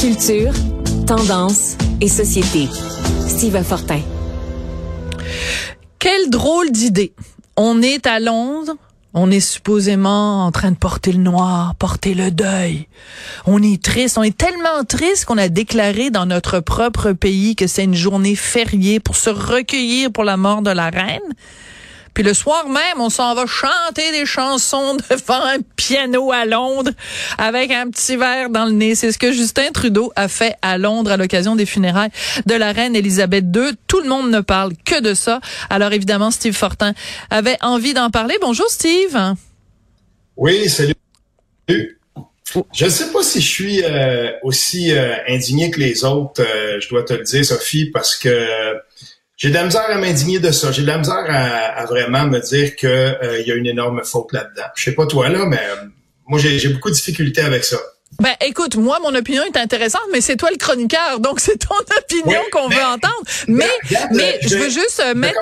Culture, tendance et société. Steve Fortin. Quelle drôle d'idée. On est à Londres. On est supposément en train de porter le noir, porter le deuil. On est triste. On est tellement triste qu'on a déclaré dans notre propre pays que c'est une journée fériée pour se recueillir pour la mort de la reine. Puis le soir même, on s'en va chanter des chansons devant un piano à Londres avec un petit verre dans le nez. C'est ce que Justin Trudeau a fait à Londres à l'occasion des funérailles de la reine Elisabeth II. Tout le monde ne parle que de ça. Alors évidemment, Steve Fortin avait envie d'en parler. Bonjour Steve. Oui, salut. Je ne sais pas si je suis euh, aussi euh, indigné que les autres, euh, je dois te le dire, Sophie, parce que j'ai de la misère à m'indigner de ça. J'ai de la misère à, vraiment me dire qu'il euh, y a une énorme faute là-dedans. Je sais pas toi là, mais euh, moi j'ai beaucoup de difficultés avec ça. Ben, écoute, moi, mon opinion est intéressante, mais c'est toi le chroniqueur, donc c'est ton opinion qu'on veut entendre. Mais, mais je, veux juste euh, mettre.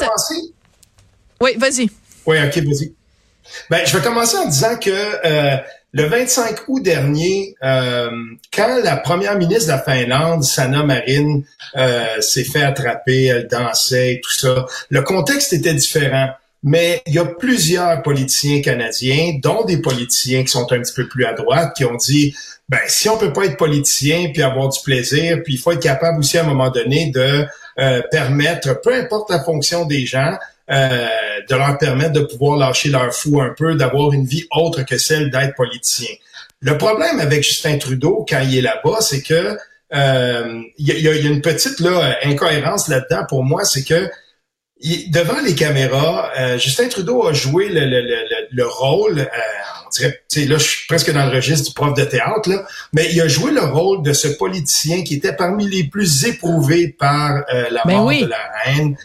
Oui, vas-y. Oui, ok, vas-y. Ben, je vais commencer en disant que euh, le 25 août dernier, euh, quand la première ministre de la Finlande, Sanna Marin, euh, s'est fait attraper, elle dansait et tout ça, le contexte était différent. Mais il y a plusieurs politiciens canadiens, dont des politiciens qui sont un petit peu plus à droite, qui ont dit, ben si on peut pas être politicien puis avoir du plaisir, puis il faut être capable aussi à un moment donné de euh, permettre, peu importe la fonction des gens, de leur permettre de pouvoir lâcher leur fou un peu, d'avoir une vie autre que celle d'être politicien. Le problème avec Justin Trudeau quand il est là-bas, c'est que euh, il y, a, une petite là, incohérence là-dedans pour moi, c'est que devant les caméras, euh, Justin Trudeau a joué le, le, le, le rôle, on dirait, là je suis presque dans le registre du prof de théâtre, là, mais il a joué le rôle de ce politicien qui était parmi les plus éprouvés par la ben mort de la haine,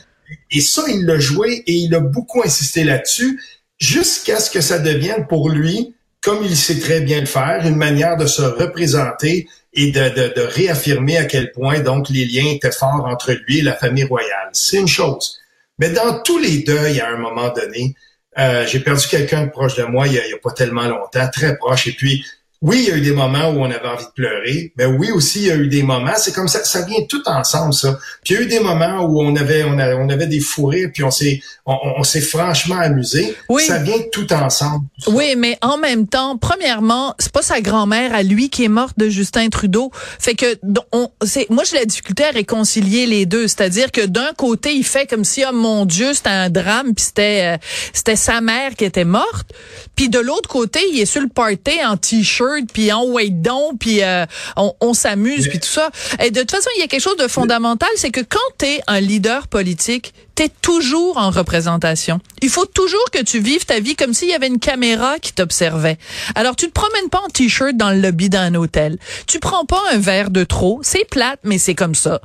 et ça, il l'a joué et il a beaucoup insisté là-dessus jusqu'à ce que ça devienne pour lui, comme il sait très bien le faire, une manière de se représenter et de, de, de réaffirmer à quel point donc les liens étaient forts entre lui et la famille royale. C'est une chose. Mais dans tous les deuils, à un moment donné, euh, j'ai perdu quelqu'un proche de moi il y a pas tellement longtemps, très proche. Et puis, oui, il y a eu des moments où on avait envie de pleurer, mais oui aussi, il y a eu des moments, c'est comme ça, ça vient tout ensemble, ça. Puis il y a eu des moments où on avait, on, on avait des fourrés, puis on s'est, on, s'est franchement amusé. Oui. Ça vient tout ensemble. oui, mais en même temps, premièrement, c'est pas sa grand-mère à lui qui est morte de Justin Trudeau. Fait que, on, c'est, moi, j'ai la difficulté à réconcilier les deux. C'est-à-dire que d'un côté, il fait comme si, oh mon Dieu, c'était un drame, puis c'était, euh, c'était sa mère qui était morte. Puis de l'autre côté, il est sur le party en t-shirt puis en wait down, puis euh, on, s'amuse, puis tout ça. Et de toute façon, il y a quelque chose de fondamental, c'est que quand tu es un leader politique, tu es toujours en représentation. Il faut toujours que tu vives ta vie comme s'il y avait une caméra qui t'observait. Alors, tu te promènes pas en t-shirt dans le lobby d'un hôtel. Tu prends pas un verre de trop. C'est plate, mais c'est comme ça.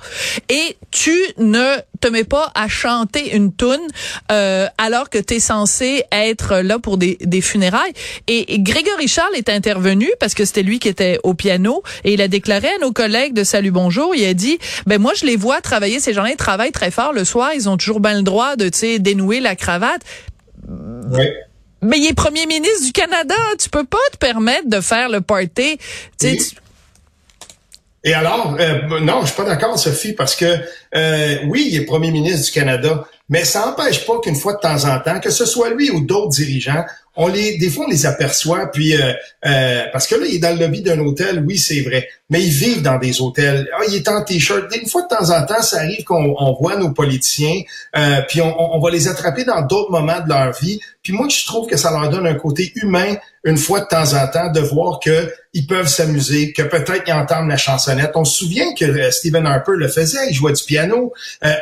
Et tu ne te mets pas à chanter une toune euh, alors que tu es censé être là pour des, des funérailles. Et, Grégory Charles est intervenu parce que c'était lui qui était au piano et il a déclaré à nos collègues de Salut Bonjour, il a dit, ben moi je les vois travailler, ces gens-là ils travaillent très fort le soir, ils ont toujours bien le droit de, tu sais, dénouer la cravate. Oui. Mais il est premier ministre du Canada, tu peux pas te permettre de faire le party. Tu et alors, euh, non, je suis pas d'accord, Sophie, parce que euh, oui, il est premier ministre du Canada, mais ça n'empêche pas qu'une fois de temps en temps, que ce soit lui ou d'autres dirigeants, on les, des fois, on les aperçoit, puis euh, euh, parce que là, il est dans le lobby d'un hôtel, oui, c'est vrai, mais ils vivent dans des hôtels. Ah, il est en t-shirt. Une fois de temps en temps, ça arrive qu'on on voit nos politiciens, euh, puis on, on, va les attraper dans d'autres moments de leur vie. Puis moi, je trouve que ça leur donne un côté humain, une fois de temps en temps, de voir que ils peuvent s'amuser, que peut-être ils entendent la chansonnette. On se souvient que Stephen Harper le faisait, il jouait du piano.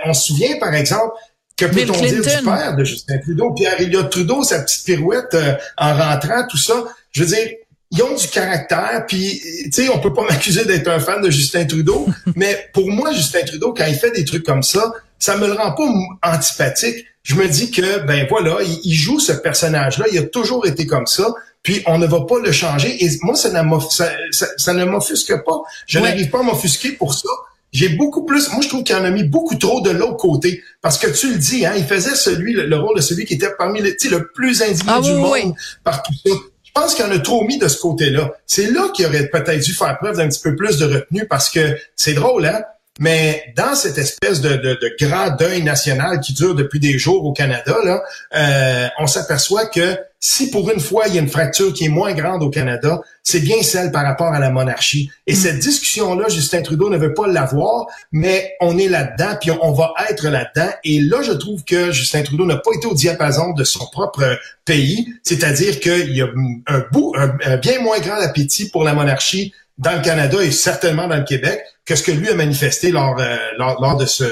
on se souvient, par exemple, que peut-on dire du père de Justin Trudeau? Pierre Elliott Trudeau, sa petite pirouette euh, en rentrant, tout ça. Je veux dire, ils ont du caractère, puis tu sais, on peut pas m'accuser d'être un fan de Justin Trudeau, mais pour moi, Justin Trudeau, quand il fait des trucs comme ça, ça me le rend pas antipathique. Je me dis que, ben voilà, il, joue ce personnage-là, il a toujours été comme ça, puis on ne va pas le changer. Et moi, ça, ça, ça, ne m'offusque pas. Je n'arrive pas à m'offusquer pour ça j'ai beaucoup plus, moi je trouve qu'il en a mis beaucoup trop de l'autre côté. Parce que tu le dis, hein, il faisait celui, le, rôle de celui qui était parmi les, le plus indigné ah du monde par tout ça. Je pense qu'il en a trop mis de ce côté-là. C'est là qu'il aurait peut-être dû faire preuve d'un petit peu plus de retenue parce que c'est drôle, hein? Mais dans cette espèce de, de, de, grand deuil national qui dure depuis des jours au Canada, là, euh, on s'aperçoit que si pour une fois il y a une fracture qui est moins grande au Canada, c'est bien celle par rapport à la monarchie. Et mm. cette discussion-là, Justin Trudeau ne veut pas l'avoir, mais on est là-dedans, puis on, va être là-dedans. Et là, je trouve que Justin Trudeau n'a pas été au diapason de son propre pays, c'est-à-dire qu'il y a un, bout, un bien moins grand appétit pour la monarchie dans le Canada et certainement dans le Québec que ce que lui a manifesté lors, euh, lors, de ce,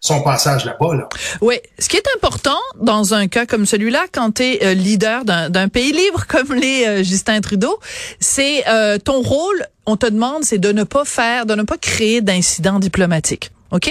son passage là-bas. Là. Oui, ce qui est important dans un cas comme celui-là, quand tu es euh, leader d'un pays libre comme les euh, Justin Trudeau, c'est ton rôle, on te demande, c'est de ne pas faire, de ne pas créer d'incidents diplomatiques. OK?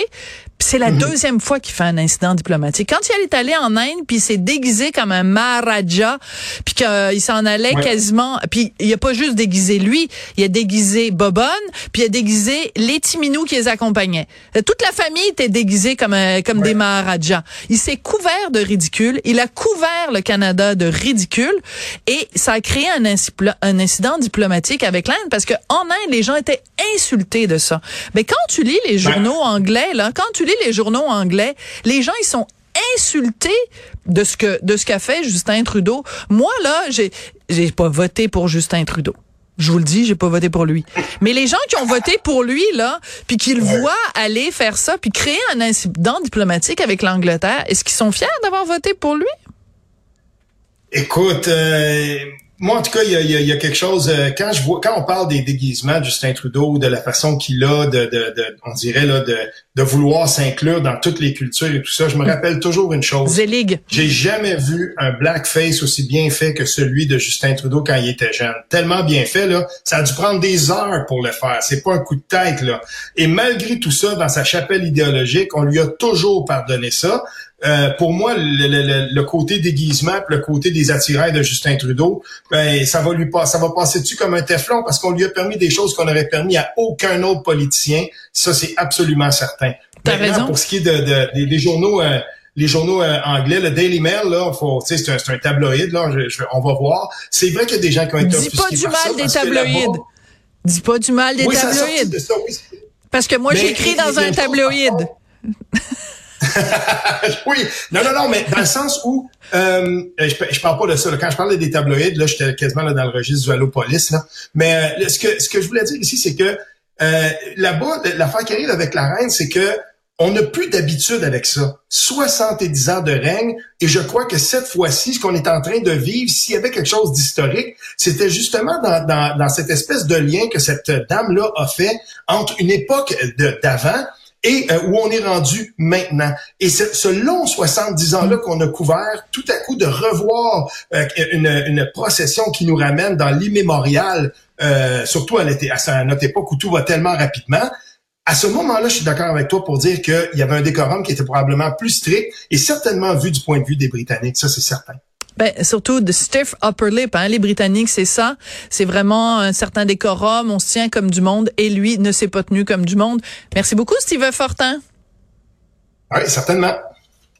C'est la mhm. deuxième fois qu'il fait un incident diplomatique. Quand il est allé en Inde, puis il s'est déguisé comme un Maharaja, puis qu'il s'en allait quasiment... Puis il a pas juste déguisé lui, il a déguisé Bobonne, puis il a déguisé les Timinous qui les accompagnaient. Toute la famille était déguisée comme, euh, comme des Maharajas. Il s'est couvert de ridicule, il a couvert le Canada de ridicule, et ça a créé un, un incident diplomatique avec l'Inde, parce que en Inde, les gens étaient insultés de ça. Mais quand tu lis les journaux anglais, là, quand tu lis les journaux anglais, les gens ils sont insultés de ce que de ce qu'a fait Justin Trudeau. Moi là, j'ai j'ai pas voté pour Justin Trudeau. Je vous le dis, j'ai pas voté pour lui. Mais les gens qui ont voté pour lui là, puis qui le voient aller faire ça, puis créer un incident diplomatique avec l'Angleterre, est-ce qu'ils sont fiers d'avoir voté pour lui? Écoute, euh, moi, en tout cas, il y a, y a, quelque chose. Euh, quand je vois, quand on parle des déguisements de Justin Trudeau, de la façon qu'il a, de, de, de, on dirait là, de, de vouloir s'inclure dans toutes les cultures et tout ça, je me rappelle toujours une chose. Zelig. J'ai jamais vu un blackface aussi bien fait que celui de Justin Trudeau quand il était jeune. Tellement bien fait là, ça a dû prendre des heures pour le faire. C'est pas un coup de tête là. Et malgré tout ça, dans sa chapelle idéologique, on lui a toujours pardonné ça. Euh, pour moi, le, le, côté déguisement, le côté des attirails de Justin Trudeau, ben ça va lui pas, ça va passer dessus comme un teflon parce qu'on lui a permis des choses qu'on n'aurait permis à aucun autre politicien. Ça, c'est absolument certain. T'as raison. Pour ce qui est de, des journaux. Euh, les journaux euh, anglais, le Daily Mail, là, faut, c'est un, un tabloïd, là, on va voir. C'est vrai qu'il y a des gens qui ont été Dis pas du mal des tabloïds. Dis pas du mal des tabloïds. Parce que moi, j'écris dans un tabloïd. oui, non, non, non, mais dans le sens où euh, je, je parle pas de ça. Quand je parlais des tabloïds, là, j'étais quasiment là, dans le registre du Allopolis. Là. Mais euh, ce que ce que je voulais dire ici, c'est que euh, là-bas, l'affaire qui arrive avec la reine, c'est que on n'a plus d'habitude avec ça. 70 ans de règne, et je crois que cette fois-ci, ce qu'on est en train de vivre, s'il y avait quelque chose d'historique, c'était justement dans, dans, dans, cette espèce de lien que cette dame-là a fait entre une époque d'avant et euh, où on est rendu maintenant. Et ce, long 70 ans-là qu'on a couvert, tout à coup de revoir euh, une, une, procession qui nous ramène dans l'immémorial, euh, surtout à, à notre époque où tout va tellement rapidement, à ce moment-là, je suis d'accord avec toi pour dire qu'il y avait un décorum qui était probablement plus strict et certainement vu du point de vue des Britanniques, ça c'est certain. Ben, surtout de stiff upper lip. Hein. Les Britanniques, c'est ça. C'est vraiment un certain décorum. On se tient comme du monde et lui ne s'est pas tenu comme du monde. Merci beaucoup, Steve Fortin. Oui, certainement.